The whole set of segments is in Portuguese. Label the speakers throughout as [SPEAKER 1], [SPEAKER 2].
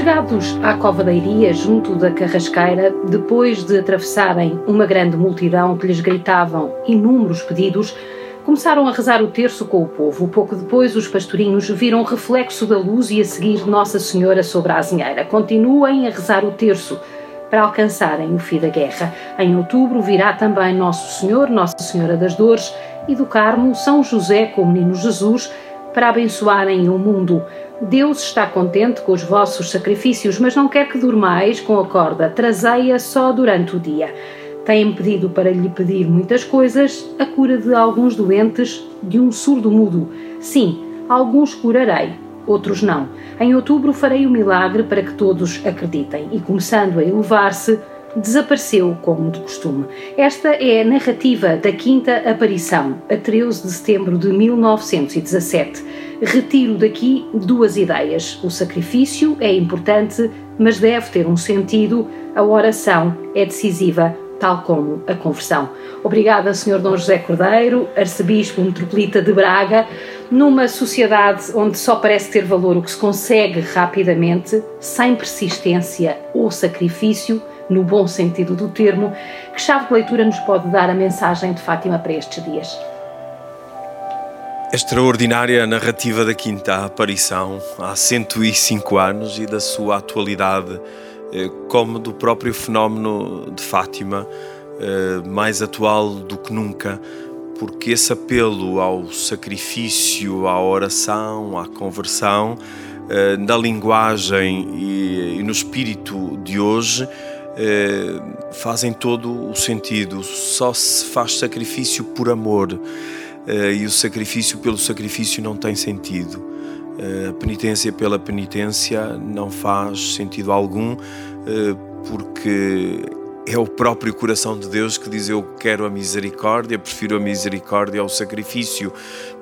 [SPEAKER 1] Chegados à Cova da Iria, junto da Carrasqueira, depois de atravessarem uma grande multidão que lhes gritavam inúmeros pedidos, começaram a rezar o terço com o povo. Pouco depois, os pastorinhos viram o reflexo da luz e a seguir Nossa Senhora sobre a azinheira. Continuem a rezar o terço para alcançarem o fim da guerra. Em outubro virá também Nosso Senhor, Nossa Senhora das Dores e do Carmo, São José com o Menino Jesus, para abençoarem o mundo. Deus está contente com os vossos sacrifícios, mas não quer que durmais com a corda, trazei-a só durante o dia. Têm pedido para lhe pedir muitas coisas, a cura de alguns doentes, de um surdo mudo. Sim, alguns curarei, outros não. Em outubro farei o milagre para que todos acreditem. E começando a elevar-se, desapareceu como de costume. Esta é a narrativa da quinta aparição, a 13 de setembro de 1917. Retiro daqui duas ideias. O sacrifício é importante, mas deve ter um sentido. A oração é decisiva tal como a conversão. Obrigada, Sr. Dom José Cordeiro, arcebispo metropolita de Braga, numa sociedade onde só parece ter valor o que se consegue rapidamente, sem persistência ou sacrifício, no bom sentido do termo, que chave de leitura nos pode dar a mensagem de Fátima para estes dias?
[SPEAKER 2] Extraordinária narrativa da quinta aparição, há 105 anos e da sua atualidade, eh, como do próprio fenómeno de Fátima, eh, mais atual do que nunca, porque esse apelo ao sacrifício, à oração, à conversão, eh, na linguagem e no espírito de hoje, eh, fazem todo o sentido. Só se faz sacrifício por amor eh, e o sacrifício pelo sacrifício não tem sentido. Eh, a penitência pela penitência não faz sentido algum porque é o próprio coração de Deus que diz eu quero a misericórdia, prefiro a misericórdia ao sacrifício.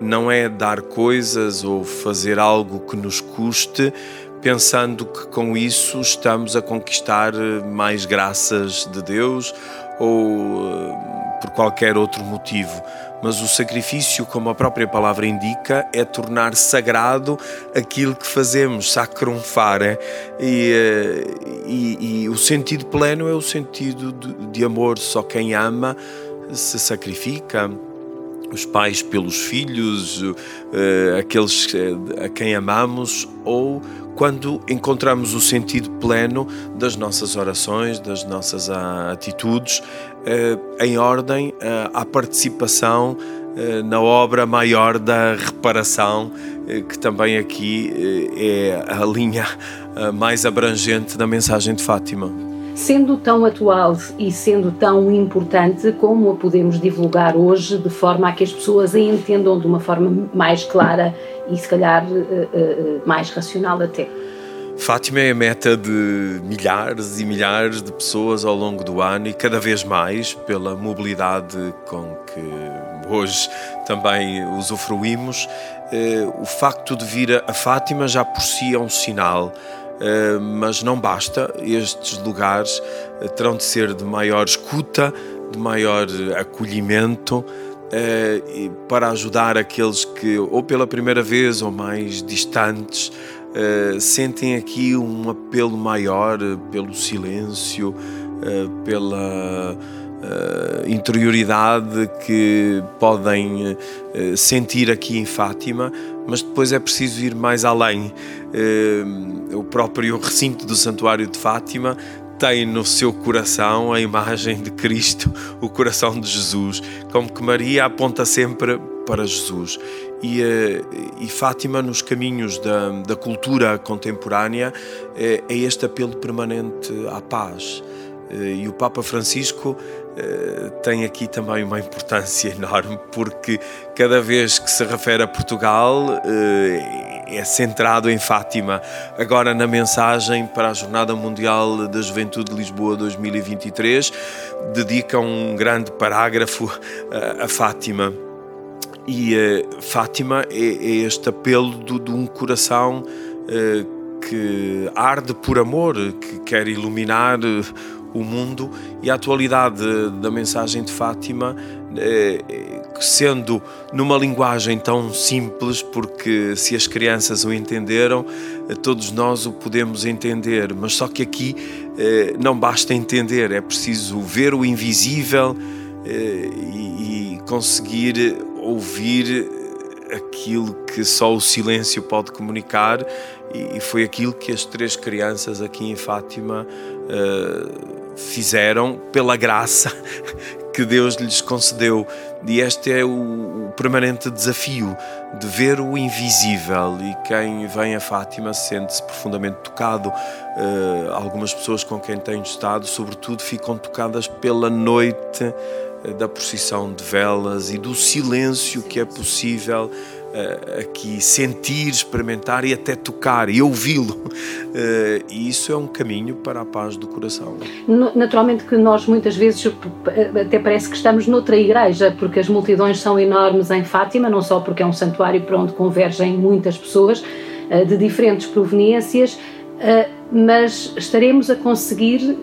[SPEAKER 2] Não é dar coisas ou fazer algo que nos custe, pensando que com isso estamos a conquistar eh, mais graças de Deus ou eh, por qualquer outro motivo. Mas o sacrifício, como a própria palavra indica, é tornar sagrado aquilo que fazemos, sacrumfar. É? E, eh, e, e, o sentido pleno é o sentido de, de amor. Só quem ama se sacrifica os pais pelos filhos, aqueles a quem amamos, ou quando encontramos o sentido pleno das nossas orações, das nossas ah, atitudes, eh, em ordem eh, à participação eh, na obra maior da reparação, que também aqui é a linha mais abrangente da mensagem de Fátima.
[SPEAKER 1] Sendo tão atual e sendo tão importante, como a podemos divulgar hoje de forma a que as pessoas a entendam de uma forma mais clara e se calhar eh, eh, mais racional até.
[SPEAKER 2] Fátima é a meta de milhares e milhares de pessoas ao longo do ano e cada vez mais pela mobilidade com que hoje também usufruímos. Eh, o facto de vir a Fátima já por si é um sinal, mas não basta. Estes lugares terão de ser de maior escuta, de maior acolhimento uh, para ajudar aqueles que, ou pela primeira vez ou mais distantes, sentem aqui um apelo maior pelo silêncio, uh, interioridade que podem sentir aqui em Fátima, mas depois é preciso ir mais além. o próprio recinto do Santuário de Fátima tem no seu coração a imagem de Cristo, o coração de Jesus, como que Maria aponta sempre para Jesus. E, eh, e Fátima, nos caminhos da, da cultura contemporânea, é, é este apelo permanente à paz. Eh, e o Papa Francisco eh, tem aqui também uma importância enorme, porque cada vez que se refere a Portugal é centrado em Fátima. Agora, na mensagem para a Jornada Mundial da Juventude de Lisboa 2023, dedica um grande parágrafo a, Fátima. E uh, Fátima é, é, este apelo de, um coração que arde por amor, que quer iluminar o mundo e a atualidade da mensagem de Fátima, eh, sendo numa linguagem tão simples, porque se as crianças o entenderam, eh, todos nós o podemos entender, mas só que aqui eh, não basta entender, é preciso ver o invisível e conseguir ouvir aquilo que só o silêncio pode comunicar. E foi aquilo que as três crianças aqui em Fátima fizeram pela graça que Deus lhes concedeu. E este é o, permanente desafio de ver o invisível. E quem vem a Fátima sente-se profundamente tocado. Uh, algumas pessoas com quem tenho estado, sobretudo, ficam tocadas pela noite eh, da procissão de velas e do silêncio que é possível uh, aqui sentir, experimentar e até tocar e ouvi-lo. Uh, e isso é um caminho para a paz do coração.
[SPEAKER 1] Naturalmente que nós muitas vezes até parece que estamos noutra igreja, porque as multidões são enormes em Fátima, não só porque é um santuário para onde convergem muitas pessoas uh, de diferentes proveniências, mas estaremos a conseguir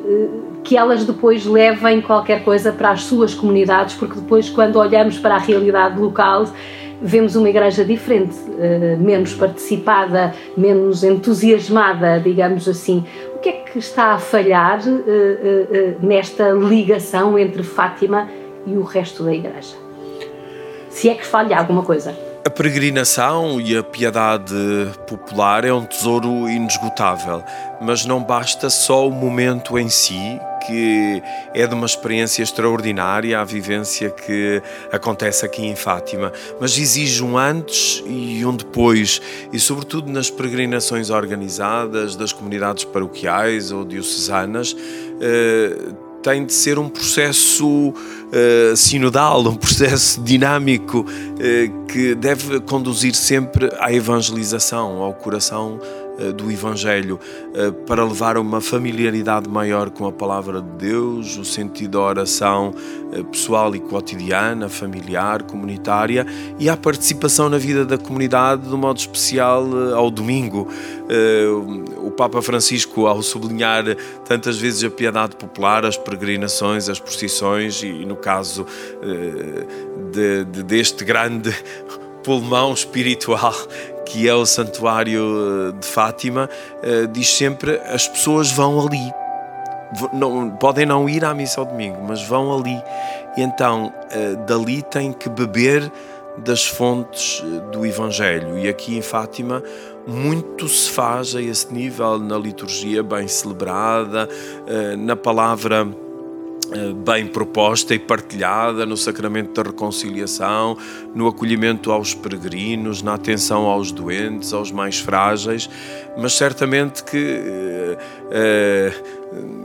[SPEAKER 1] que elas depois levem qualquer coisa para as suas comunidades, porque depois, quando olhamos para a realidade local, vemos uma igreja diferente, eh, menos participada, menos entusiasmada, digamos assim. O que é que está a falhar eh, eh, nesta ligação entre Fátima e o resto da igreja? Se é que falha alguma coisa.
[SPEAKER 2] A peregrinação e a piedade popular é um tesouro inesgotável, mas não basta só o momento em si, que é de uma experiência extraordinária, a vivência que acontece aqui em Fátima, mas exige um antes e um depois, e sobretudo nas peregrinações organizadas das comunidades paroquiais ou diocesanas, eh, tem de ser um processo uh, sinodal, um processo dinâmico uh, que deve conduzir sempre à evangelização, ao coração do Evangelho, para levar a uma familiaridade maior com a palavra de Deus, o sentido da oração pessoal e cotidiana, familiar, comunitária e à participação na vida da comunidade, de modo especial ao domingo. O Papa Francisco, ao sublinhar tantas vezes a piedade popular, as peregrinações, as procissões e, no caso eh, de, de, deste grande pulmão espiritual que é o Santuário eh, de Fátima, eh, diz sempre: as pessoas vão ali. Não, podem não ir à missa ao domingo, mas vão ali. E então, dali têm que beber das fontes do Evangelho. E aqui em Fátima, muito se faz a esse nível na liturgia bem celebrada, na palavra eh, bem proposta e partilhada no sacramento da reconciliação, no acolhimento aos peregrinos, na atenção aos doentes, aos mais frágeis, mas certamente que uh,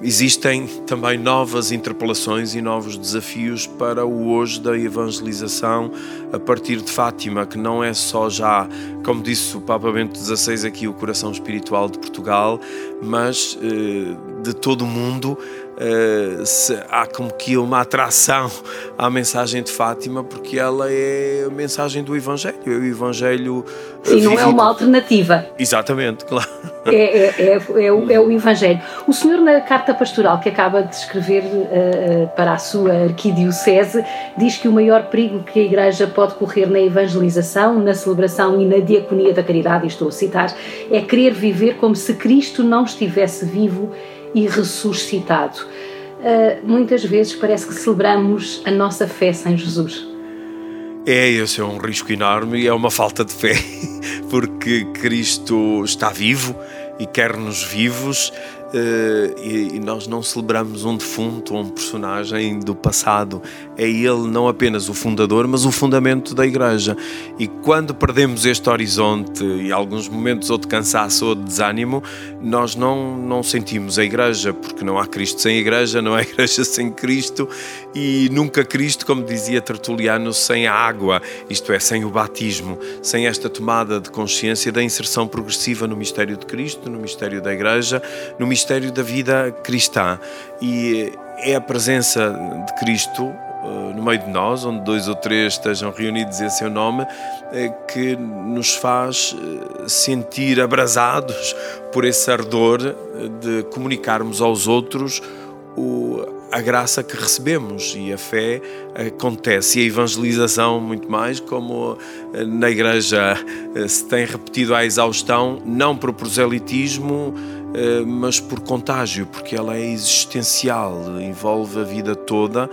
[SPEAKER 2] existem também novas interpelações e novos desafios para o hoje da evangelização a partir de Fátima, que não é só já, como disse o Papa Bento XVI aqui, o coração espiritual de Portugal, mas uh, de todo o mundo uh, se, há como que uma atração à mensagem de Fátima, porque ela é a mensagem do Evangelho, é o Evangelho.
[SPEAKER 1] Sim, não é uma alternativa.
[SPEAKER 2] Exatamente, claro.
[SPEAKER 1] É, é, é, é, o, é o Evangelho. O senhor, na carta pastoral que acaba de escrever uh, para a sua arquidiocese, diz que o maior perigo que a Igreja pode correr na evangelização, na celebração e na diaconia da caridade, e estou a citar, é querer viver como se Cristo não estivesse vivo e ressuscitado. Uh, muitas vezes parece que celebramos a nossa fé sem Jesus.
[SPEAKER 2] É, esse é um risco enorme e é uma falta de fé, porque Cristo está vivo e quer-nos vivos Uh, e, e, nós não celebramos um defunto ou um personagem do passado. É ele não apenas o fundador, mas o fundamento da igreja. E quando perdemos este horizonte e alguns momentos ou de cansaço ou de desânimo, nós não, não sentimos a igreja, porque não há Cristo sem igreja, não há igreja sem Cristo e nunca Cristo, como dizia Tertuliano, sem a água, isto é, sem o batismo, sem esta tomada de consciência da inserção progressiva no mistério de Cristo, no mistério da igreja, no mistério mistério da vida cristã. E é a presença de Cristo uh, no meio de nós, onde dois ou três estejam reunidos em seu nome, uh, que nos faz sentir abrasados por esse ardor de comunicarmos aos outros a graça que recebemos. E a fé acontece. E a evangelização muito mais como eh, na igreja eh, se tem repetido à exaustão não por proselitismo eh, mas por contágio porque ela é existencial envolve a vida toda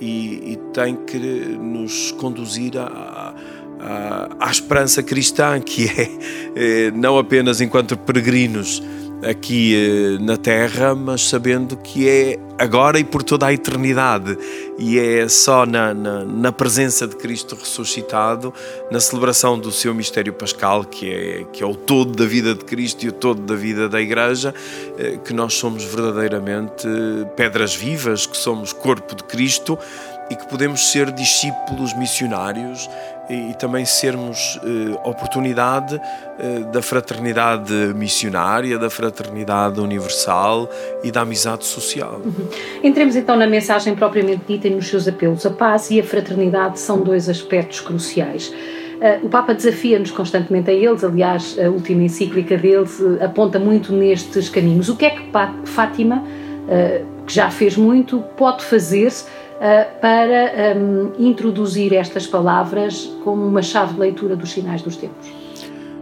[SPEAKER 2] e, e tem que nos conduzir a, a, à esperança cristã que é não apenas enquanto peregrinos aqui eh, na Terra, mas sabendo que é agora e por toda a eternidade. E é só na, na, na, presença de Cristo ressuscitado, na celebração do seu mistério pascal, que é, que é o todo da vida de Cristo e o todo da vida da Igreja, eh, que nós somos verdadeiramente pedras vivas, que somos corpo de Cristo e que podemos ser discípulos missionários e, também sermos eh, oportunidade eh, da fraternidade missionária, da fraternidade universal e da amizade social. Uhum.
[SPEAKER 1] Entremos então na mensagem propriamente dita e nos seus apelos. A paz e a fraternidade são dois aspectos cruciais. Uh, o Papa desafia-nos constantemente a eles, aliás, a última encíclica deles uh, aponta muito nestes caminhos. O que é que Fátima, uh, que já fez muito, pode fazer eh, para um, introduzir estas palavras como uma chave de leitura dos sinais dos tempos.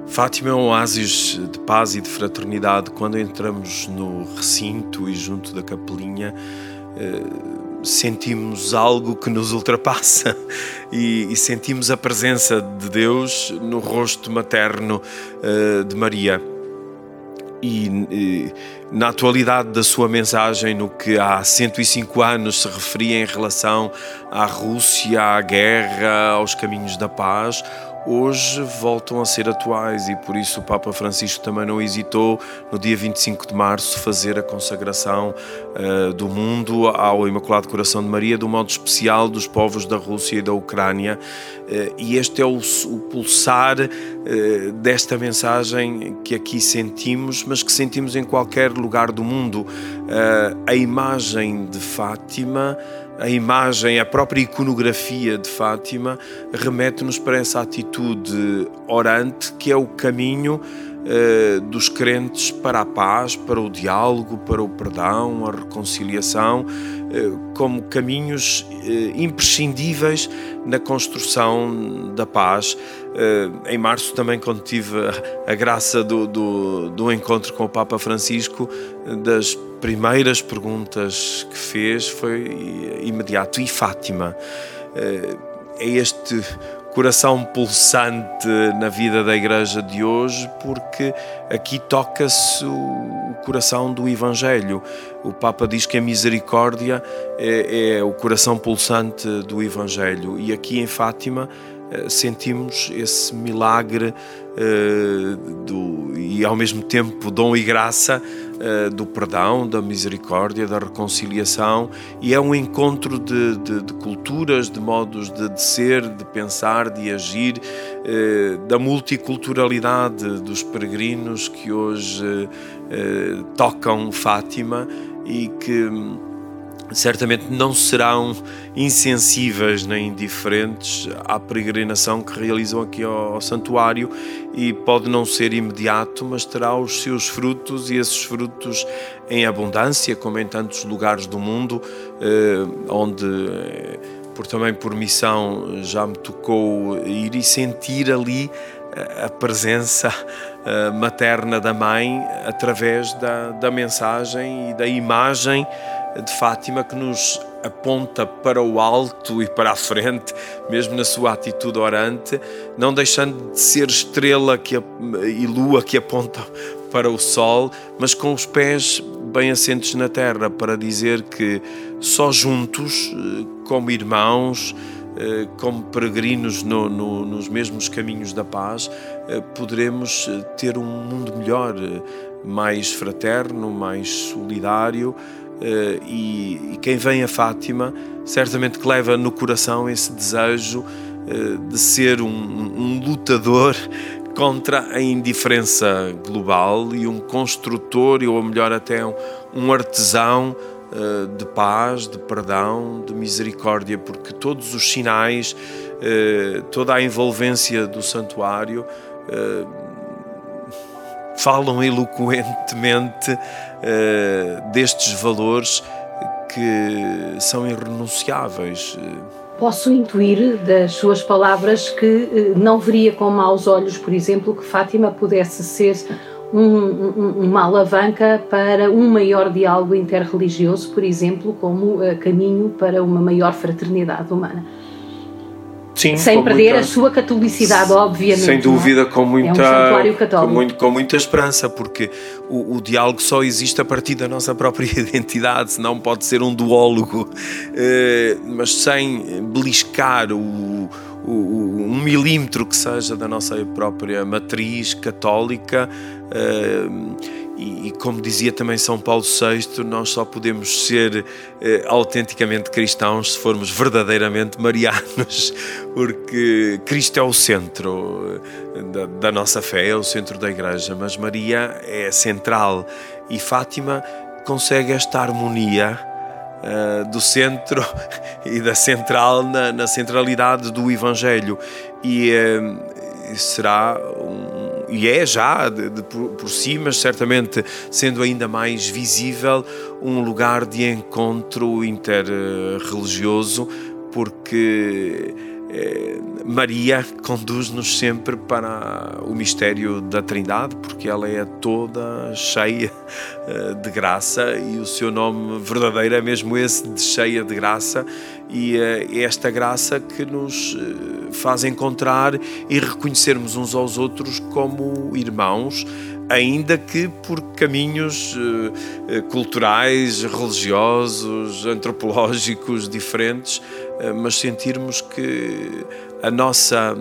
[SPEAKER 2] Fátima é um oásis de paz e de fraternidade. Quando entramos no recinto e junto da capelinha, eh, sentimos algo que nos ultrapassa e, e, sentimos a presença de Deus no rosto materno eh, de Maria e, e, na atualidade da sua mensagem, no que há 105 anos se referia em relação à Rússia, à guerra, aos caminhos da paz, hoje voltam a ser atuais e por isso o Papa Francisco também não hesitou no dia 25 de março fazer a consagração uh, do mundo ao Imaculado Coração de Maria, do modo especial dos povos da Rússia e da Ucrânia. Uh, e este é o, o pulsar uh, desta mensagem que aqui sentimos, mas que sentimos em qualquer lugar do mundo. a imagem de Fátima a imagem, a própria iconografia de Fátima remete-nos para essa atitude orante que é o caminho uh, dos crentes para a paz, para o diálogo, para o perdão, a reconciliação, uh, como caminhos uh, imprescindíveis na construção da paz. em março, também, quando tive a, graça do, do, do encontro com o Papa Francisco, das primeiras perguntas que fez foi imediato: e Fátima? Eh, é este coração pulsante na vida da igreja de hoje, porque aqui toca-se o coração do Evangelho. O Papa diz que a misericórdia é, é o coração pulsante do Evangelho, e aqui em Fátima sentimos esse milagre uh, do, e ao mesmo tempo dom e graça uh, do perdão, da misericórdia, da reconciliação. E é um encontro de, de, de culturas, de modos de, de, ser, de pensar, de agir, da multiculturalidade dos peregrinos que hoje tocam Fátima e que certamente não serão insensíveis nem indiferentes à peregrinação que realizam aqui ao, ao, santuário e pode não ser imediato, mas terá os seus frutos e esses frutos em abundância, como em tantos lugares do mundo, eh, onde eh, por também por missão já me tocou ir e sentir ali eh, a presença eh, materna da mãe através da, da mensagem e da imagem de Fátima que nos aponta para o alto e para a frente, mesmo na sua atitude orante, não deixando de ser estrela que, e lua que aponta para o sol, mas com os pés bem assentes na terra, para dizer que só juntos, eh, como irmãos, eh, como peregrinos no, no, nos mesmos caminhos da paz, eh, poderemos ter um mundo melhor, mais fraterno, mais solidário e, e, quem vem a Fátima certamente que leva no coração esse desejo uh, de ser um, um, lutador contra a indiferença global e um construtor, ou melhor até um, um artesão uh, de paz, de perdão, de misericórdia, porque todos os sinais, toda a envolvência do santuário falam eloquentemente uh, destes valores que são irrenunciáveis.
[SPEAKER 1] Posso intuir das suas palavras que não veria com maus olhos, por exemplo, que Fátima pudesse ser um, um, uma alavanca para um maior diálogo interreligioso, por exemplo, como caminho para uma maior fraternidade humana.
[SPEAKER 2] Sim,
[SPEAKER 1] sem perder muita, a sua catolicidade, obviamente.
[SPEAKER 2] Sem é? dúvida, com muita,
[SPEAKER 1] é um
[SPEAKER 2] com, muito, com, muita esperança, porque o, o, diálogo só existe a partir da nossa própria identidade, senão pode ser um duólogo, uh, mas sem beliscar o, o, um milímetro que seja da nossa própria matriz católica. Uh, e, e, como dizia também São Paulo VI, nós só podemos ser eh, autenticamente cristãos se formos verdadeiramente marianos, porque Cristo é o centro eh, da, da nossa fé, é o centro da Igreja, mas Maria é central e Fátima consegue esta harmonia uh, do centro e da central na, na centralidade do Evangelho. E uh, será um e é já de, de, por, por si, mas certamente sendo ainda mais visível um lugar de encontro interreligioso, porque Maria conduz-nos sempre para o mistério da Trindade, porque ela é toda cheia eh, de graça e o seu nome verdadeiro é mesmo esse, de cheia de graça, e eh, é esta graça que nos faz encontrar e reconhecermos uns aos outros como irmãos, ainda que por caminhos culturais, religiosos, antropológicos diferentes, mas sentirmos que a nossa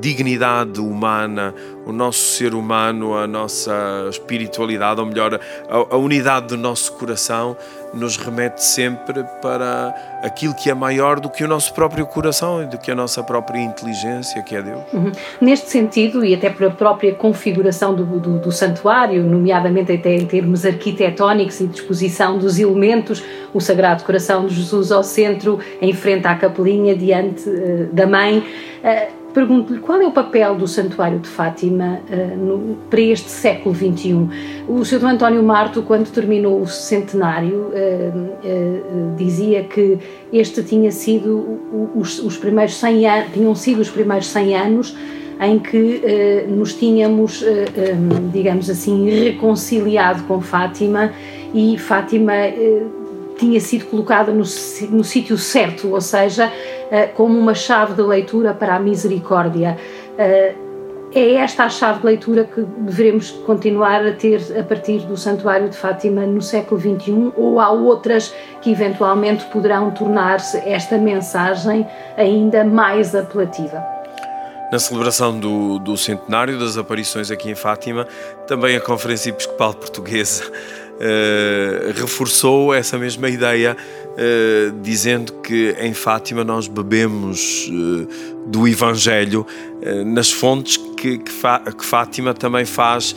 [SPEAKER 2] dignidade humana, o nosso ser humano, a nossa espiritualidade, ou melhor, a, a, unidade do nosso coração, nos remete sempre para aquilo que é maior do que o nosso próprio coração e do que a nossa própria inteligência, que é Deus.
[SPEAKER 1] Uhum. Neste sentido, e até por a própria configuração do, do, do santuário, nomeadamente até em termos arquitetónicos e disposição dos elementos, o Sagrado Coração de Jesus ao centro, em frente à capelinha, diante uh, da Mãe. Uh, Pergunto-lhe qual é o papel do Santuário de Fátima uh, no, para este século XXI. O Sr. António Marto, quando terminou o centenário, uh, dizia que este tinha sido os, os primeiros 100 anos, tinham sido os primeiros 100 anos em que nos tínhamos, digamos assim, reconciliado com Fátima e Fátima tinha sido colocada no, no sítio certo, ou seja, eh, como uma chave de leitura para a misericórdia. Eh, é esta a chave de leitura que devemos continuar a ter a partir do Santuário de Fátima no século XXI ou há outras que eventualmente poderão tornar-se esta mensagem ainda mais apelativa?
[SPEAKER 2] Na celebração do, do centenário das aparições aqui em Fátima, também a Conferência Episcopal Portuguesa uh, reforçou essa mesma ideia uh, dizendo que em Fátima nós bebemos uh, do Evangelho nas fontes que, que, que, Fátima também faz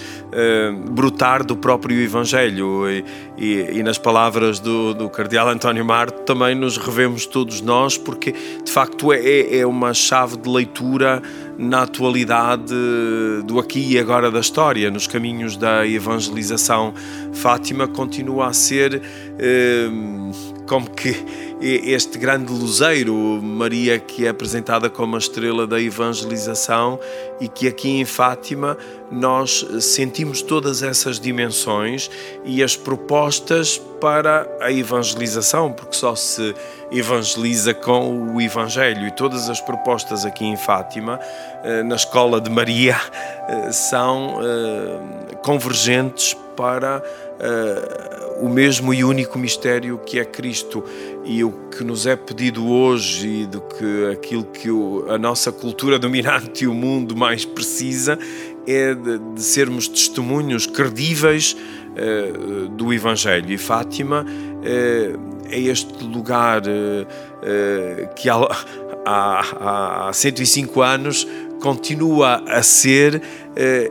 [SPEAKER 2] brotar do próprio Evangelho e, e, e nas palavras do, do, Cardeal António Marto também nos revemos todos nós porque de facto é, é uma chave de leitura na atualidade do aqui e agora da história, nos caminhos da evangelização. Fátima continua a ser como que este grande luzeiro, Maria, que é apresentada como a estrela da evangelização e que aqui em Fátima nós sentimos todas essas dimensões e as propostas para a evangelização, porque só se evangeliza com o Evangelho. E todas as propostas aqui em Fátima, eh, na Escola de Maria, eh, são eh, convergentes para o mesmo e único mistério que é Cristo e o que nos é pedido hoje e do que aquilo que o, a nossa cultura dominante e o mundo mais precisa é de, de sermos testemunhos credíveis uh, do Evangelho. E Fátima uh, é este lugar uh, que há, há, há 105 anos continua a ser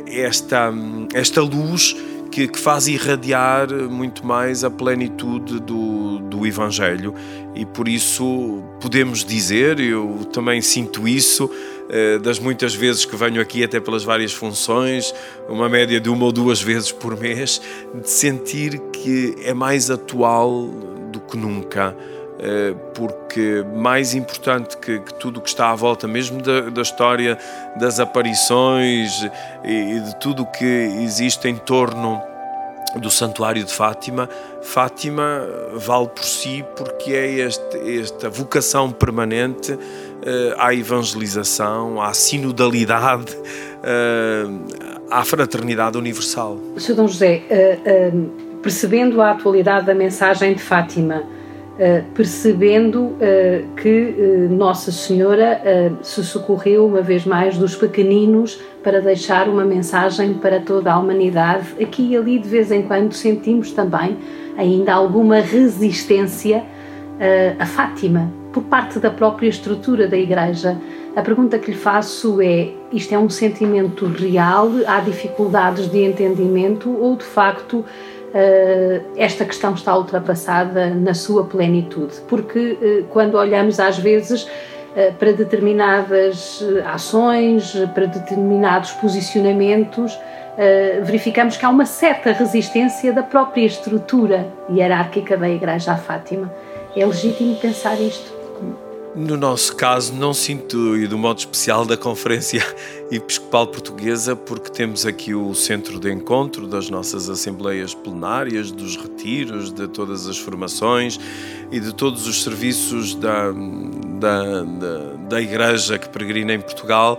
[SPEAKER 2] esta, esta luz que, que, faz irradiar muito mais a plenitude do, do Evangelho. E por isso podemos dizer, eu também sinto isso, eh, das muitas vezes que venho aqui, até pelas várias funções, uma média de uma ou duas vezes por mês, de sentir que é mais atual do que nunca eh, porque mais importante que, que tudo o que está à volta, mesmo da, da história das aparições e, de tudo o que existe em torno do Santuário de Fátima, Fátima vale por si porque é este, esta vocação permanente uh, à evangelização, à sinodalidade, uh, à fraternidade universal.
[SPEAKER 1] Sr. Dom José, uh, percebendo a atualidade da mensagem de Fátima, percebendo que Nossa Senhora se socorreu uma vez mais dos pequeninos para deixar uma mensagem para toda a humanidade. Aqui e ali, de vez em quando, sentimos também ainda alguma resistência a Fátima por parte da própria estrutura da Igreja. A pergunta que lhe faço é: isto é um sentimento real? Há dificuldades de entendimento ou de facto? Eh, esta questão está ultrapassada na sua plenitude, porque eh, quando olhamos às vezes para determinadas ações, para determinados posicionamentos, verificamos que há uma certa resistência da própria estrutura hierárquica da Igreja à Fátima. É legítimo pensar isto?
[SPEAKER 2] No nosso caso, não sinto, e do modo especial da Conferência Episcopal Portuguesa, porque temos aqui o centro de encontro das nossas assembleias plenárias, dos retiros, de todas as formações e de todos os serviços da, da, da, da Igreja que peregrina em Portugal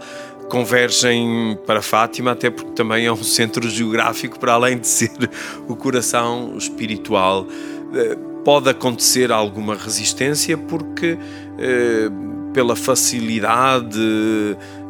[SPEAKER 2] convergem para Fátima, até porque também é um centro geográfico, para além de ser o coração espiritual. Eh, pode acontecer alguma resistência porque eh, pela facilidade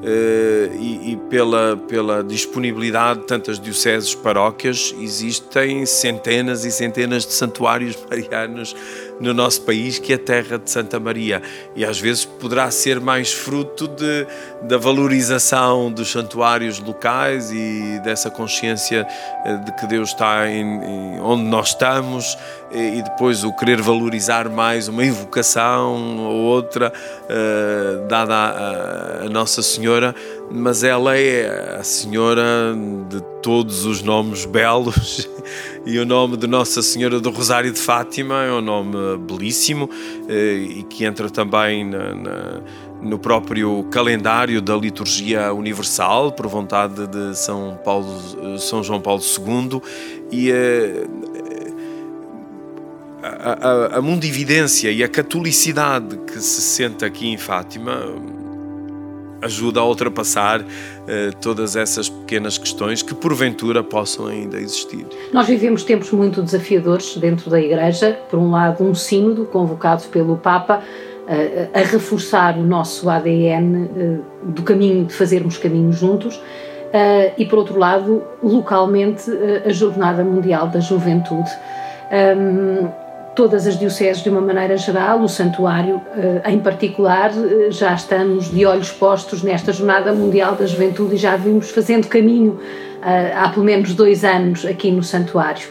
[SPEAKER 2] eh, e, pela, pela disponibilidade de tantas dioceses paróquias, existem centenas e centenas de santuários marianos no nosso país, que é a terra de Santa Maria. E às vezes poderá ser mais fruto de, da valorização dos santuários locais e dessa consciência eh, de que Deus está em, em onde nós estamos e depois o querer valorizar mais uma invocação ou outra uh, dada a Nossa Senhora, mas ela é a Senhora de todos os nomes belos e o nome de Nossa Senhora do Rosário de Fátima é um nome belíssimo eh, e que entra também na, na, no próprio calendário da liturgia universal por vontade de São Paulo, São João Paulo II e eh, a, a, a mundividência e a catolicidade que se sente aqui em Fátima ajuda a ultrapassar uh, todas essas pequenas questões que porventura possam ainda existir.
[SPEAKER 1] Nós vivemos tempos muito desafiadores dentro da Igreja. Por um lado, um sínodo convocado pelo Papa uh, a reforçar o nosso ADN eh, do caminho de fazermos caminho juntos. e por outro lado, localmente, a Jornada Mundial da Juventude. Um, todas as dioceses de uma maneira geral, o santuário eh, em particular, eh, já estamos de olhos postos nesta Jornada Mundial da Juventude e já vimos fazendo caminho eh, há pelo menos dois anos aqui no santuário.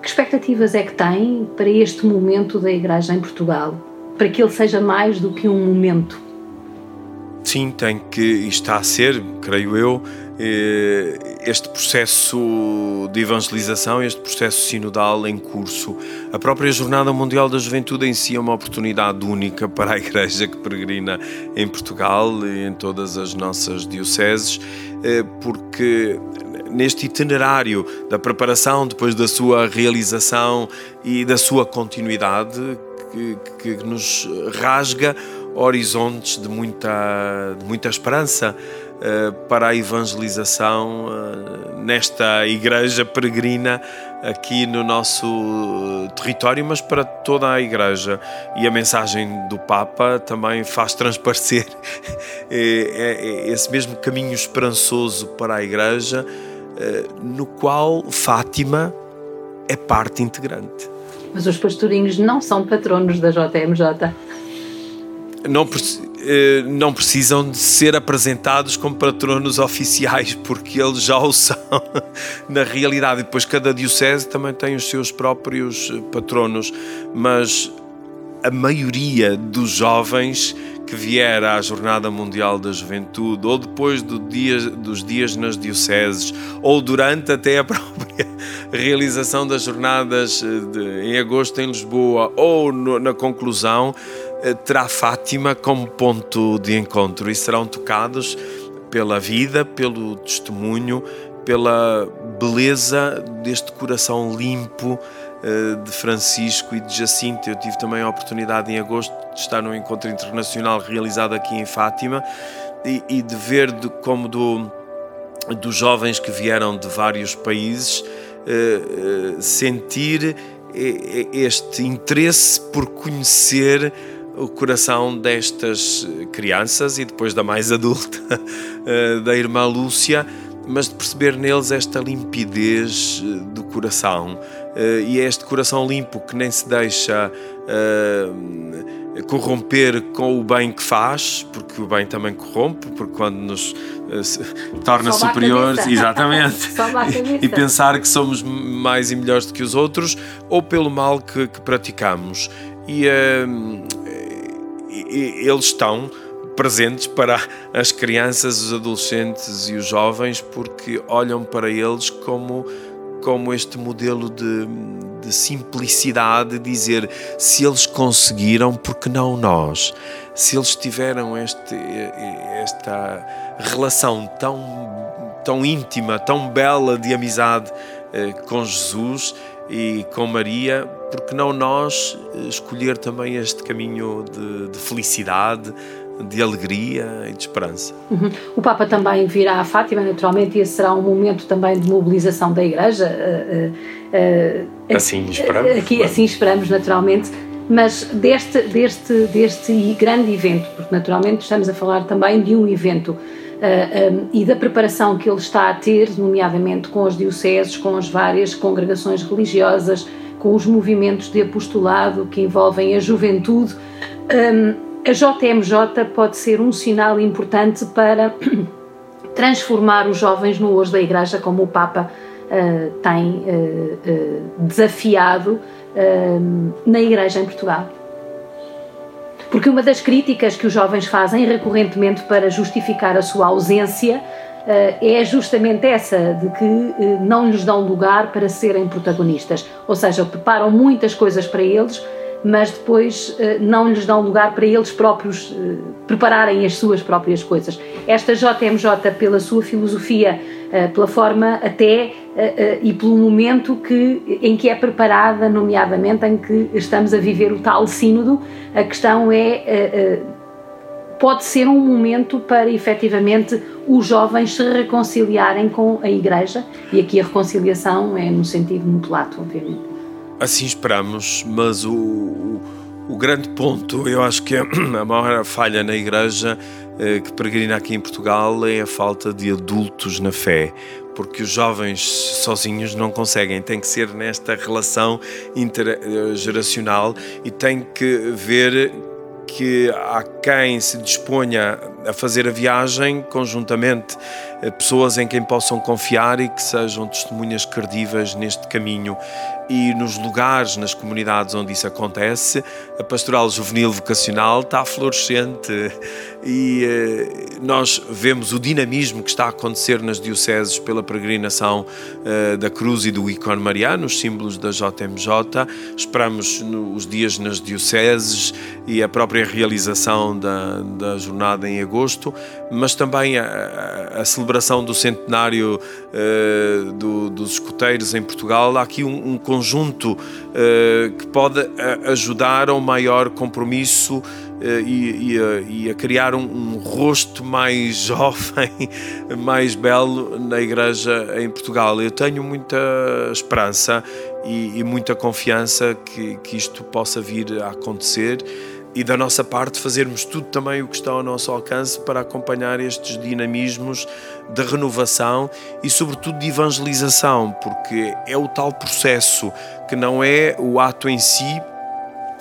[SPEAKER 1] Que expectativas é que tem para este momento da Igreja em Portugal? Para que ele seja mais do que um momento?
[SPEAKER 2] Sim, tem que, e está a ser, creio eu, eh, este processo de evangelização, este processo sinodal em curso. A própria Jornada Mundial da Juventude em si é uma oportunidade única para a Igreja que peregrina em Portugal e em todas as nossas dioceses, eh, porque neste itinerário da preparação, depois da sua realização e da sua continuidade, que, que nos rasga horizontes de muita, de muita esperança uh, para a evangelização uh, nesta igreja peregrina aqui no nosso território, mas para toda a igreja. E a mensagem do Papa também faz transparecer esse mesmo caminho esperançoso para a igreja, no qual Fátima é parte integrante.
[SPEAKER 1] Mas os pastorinhos não são patronos da JMJ
[SPEAKER 2] não, eh, não precisam de ser apresentados como patronos oficiais, porque eles já o são na realidade. Depois cada diocese também tem os seus próprios eh, patronos, mas a maioria dos jovens que vier à Jornada Mundial da Juventude, ou depois do dia, dos dias nas dioceses, ou durante até a própria realização das jornadas eh, de, em agosto em Lisboa, ou no, na conclusão, terá Fátima como ponto de encontro e serão tocados pela vida, pelo testemunho, pela beleza deste coração limpo eh, de Francisco e de Jacinto. Eu tive também a oportunidade em agosto de estar num encontro internacional realizado aqui em Fátima e, e de ver de, como do, dos jovens que vieram de vários países uh, sentir este interesse por conhecer o coração destas crianças e depois da mais adulta, da irmã Lúcia, mas de perceber neles esta limpidez do coração, uh, e é este coração limpo que nem se deixa uh, corromper com o bem que faz, porque o bem também corrompe, porque quando nos uh, torna superiores, exatamente, e, e, pensar que somos mais e melhores do que os outros, ou pelo mal que, que praticamos. E, e eles estão presentes para as crianças, os adolescentes e os jovens, porque olham para eles como como este modelo de, de simplicidade, dizer se eles conseguiram, porque não nós? Se eles tiveram este, esta relação tão, tão íntima, tão bela de amizade eh, com Jesus e com Maria, porque não nós escolher também este caminho de, de felicidade, de alegria e de esperança.
[SPEAKER 1] Uhum. O Papa também virá a Fátima, naturalmente, e esse será um momento também de mobilização da Igreja. Uh,
[SPEAKER 2] uh, assim esperamos.
[SPEAKER 1] Aqui, assim esperamos, naturalmente. Mas deste, deste, deste grande evento, porque naturalmente estamos a falar também de um evento uh, um, e da preparação que ele está a ter, nomeadamente com as dioceses, com as várias congregações religiosas, com os movimentos de apostolado que envolvem a juventude. Um, a JMJ pode ser um sinal importante para transformar os jovens no hoje da Igreja, como o Papa uh, tem uh, uh, desafiado na Igreja em Portugal. Porque uma das críticas que os jovens fazem recorrentemente para justificar a sua ausência é justamente essa, de que não lhes dão lugar para serem protagonistas. Ou seja, preparam muitas coisas para eles, mas depois eh, não lhes dão lugar para eles próprios eh, prepararem as suas próprias coisas. Esta JMJ, pela sua filosofia, eh, pela forma até e pelo momento que, em que é preparada, nomeadamente em que estamos a viver o tal sínodo, a questão é pode ser um momento para efetivamente os jovens se reconciliarem com a Igreja, e aqui a reconciliação é no sentido muito lato, obviamente.
[SPEAKER 2] Assim esperamos, mas o, o, grande ponto, eu acho que é a maior falha na Igreja eh, que peregrina aqui em Portugal é a falta de adultos na fé, porque os jovens sozinhos não conseguem, tem que ser nesta relação intergeracional e tem que ver que há quem se disponha a fazer a viagem conjuntamente, pessoas em quem possam confiar e que sejam testemunhas credíveis neste caminho e nos lugares, nas comunidades onde isso acontece, a pastoral juvenil vocacional está florescente e eh, nós vemos o dinamismo que está a acontecer nas dioceses pela peregrinação eh, da cruz e do ícone mariano, os símbolos da JMJ. Esperamos os dias nas dioceses e a própria realização da, da jornada em agosto, mas também a, a celebração do centenário uh, do, dos escuteiros em Portugal. Há aqui um, um conjunto uh, que pode ajudar a um maior compromisso e, e, a, e, a, criar um, um, rosto mais jovem, mais belo na Igreja em Portugal. Eu tenho muita esperança e, e muita confiança que, que isto possa vir a acontecer e da nossa parte fazermos tudo também o que está ao nosso alcance para acompanhar estes dinamismos de renovação e sobretudo de evangelização, porque é o tal processo que não é o ato em si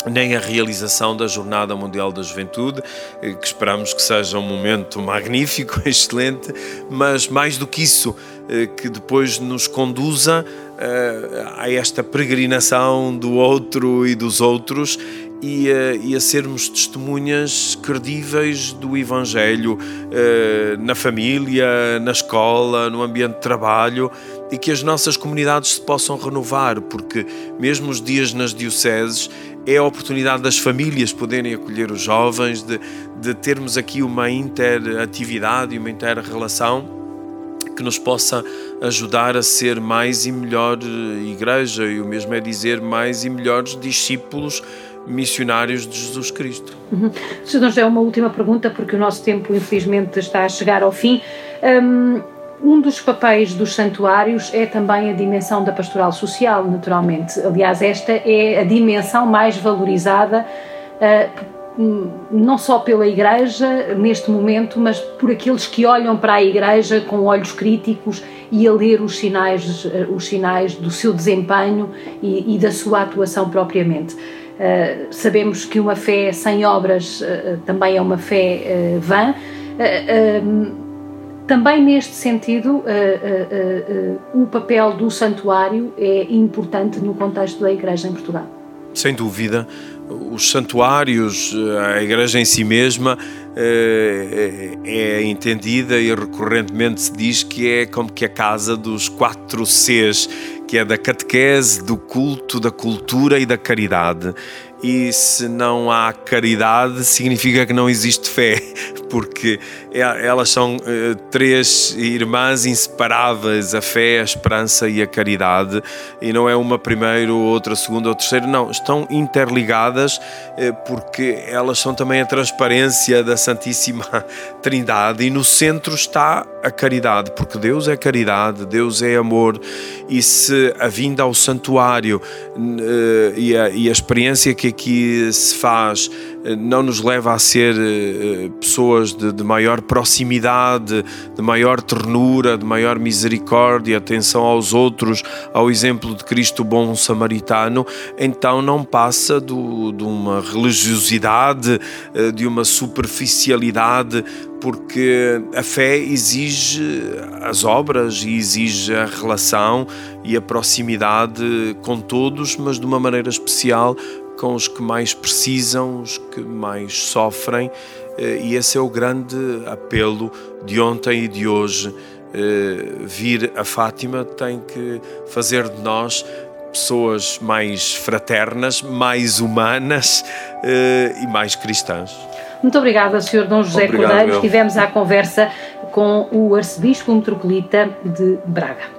[SPEAKER 2] nem a realização da Jornada Mundial da Juventude, eh, que esperamos que seja um momento magnífico, excelente, mas mais do que isso, eh, que depois nos conduza eh, a esta peregrinação do outro e dos outros e a, e a sermos testemunhas credíveis do Evangelho eh, na família, na escola, no ambiente de trabalho e que as nossas comunidades se possam renovar, porque mesmo os dias nas dioceses é a oportunidade das famílias poderem acolher os jovens, de, de termos aqui uma interatividade e uma inter-relação que nos possa ajudar a ser mais e melhor igreja, e o mesmo é dizer mais e melhores discípulos missionários de Jesus Cristo.
[SPEAKER 1] Uhum. Sr. Dom José, uma última pergunta, porque o nosso tempo infelizmente está a chegar ao fim. Um, um dos papéis dos santuários é também a dimensão da pastoral social, naturalmente. Aliás, esta é a dimensão mais valorizada, uh, não só pela Igreja neste momento, mas por aqueles que olham para a Igreja com olhos críticos e a ler os sinais, os sinais do seu desempenho e, e da sua atuação propriamente. Uh, sabemos que uma fé sem obras uh, também é uma fé vã. também neste sentido, o papel do santuário é importante no contexto da Igreja em Portugal.
[SPEAKER 2] Sem dúvida, os santuários, a Igreja em si mesma é entendida e recorrentemente se diz que é como que a casa dos quatro Cs, que é da catequese, do culto, da cultura e da caridade. E se não há caridade, significa que não existe fé, porque elas são uh, três irmãs inseparáveis: a fé, a esperança e a caridade. E não é uma primeiro, outra segunda ou terceira, não, estão interligadas uh, porque elas são também a transparência da Santíssima Trindade e no centro está a caridade, porque Deus é caridade, Deus é amor. E se a vinda ao santuário uh, e, a, e a experiência que aqui se faz não nos leva a ser pessoas de, de, maior proximidade, de maior ternura, de maior misericórdia, atenção aos outros, ao exemplo de Cristo bom samaritano, então não passa do, de uma religiosidade, eh, de uma superficialidade, porque a fé exige as obras e exige a relação e a proximidade com todos, mas de uma maneira especial com os que mais precisam, os que mais sofrem, eh, e esse é o grande apelo de ontem e de hoje. Eh, vir a Fátima tem que fazer de nós pessoas mais fraternas, mais humanas eh, e mais cristãs.
[SPEAKER 1] Muito obrigada, Sr. Dom José Obrigado, Cordeiro. Estivemos à conversa com o arcebispo metropolita de Braga.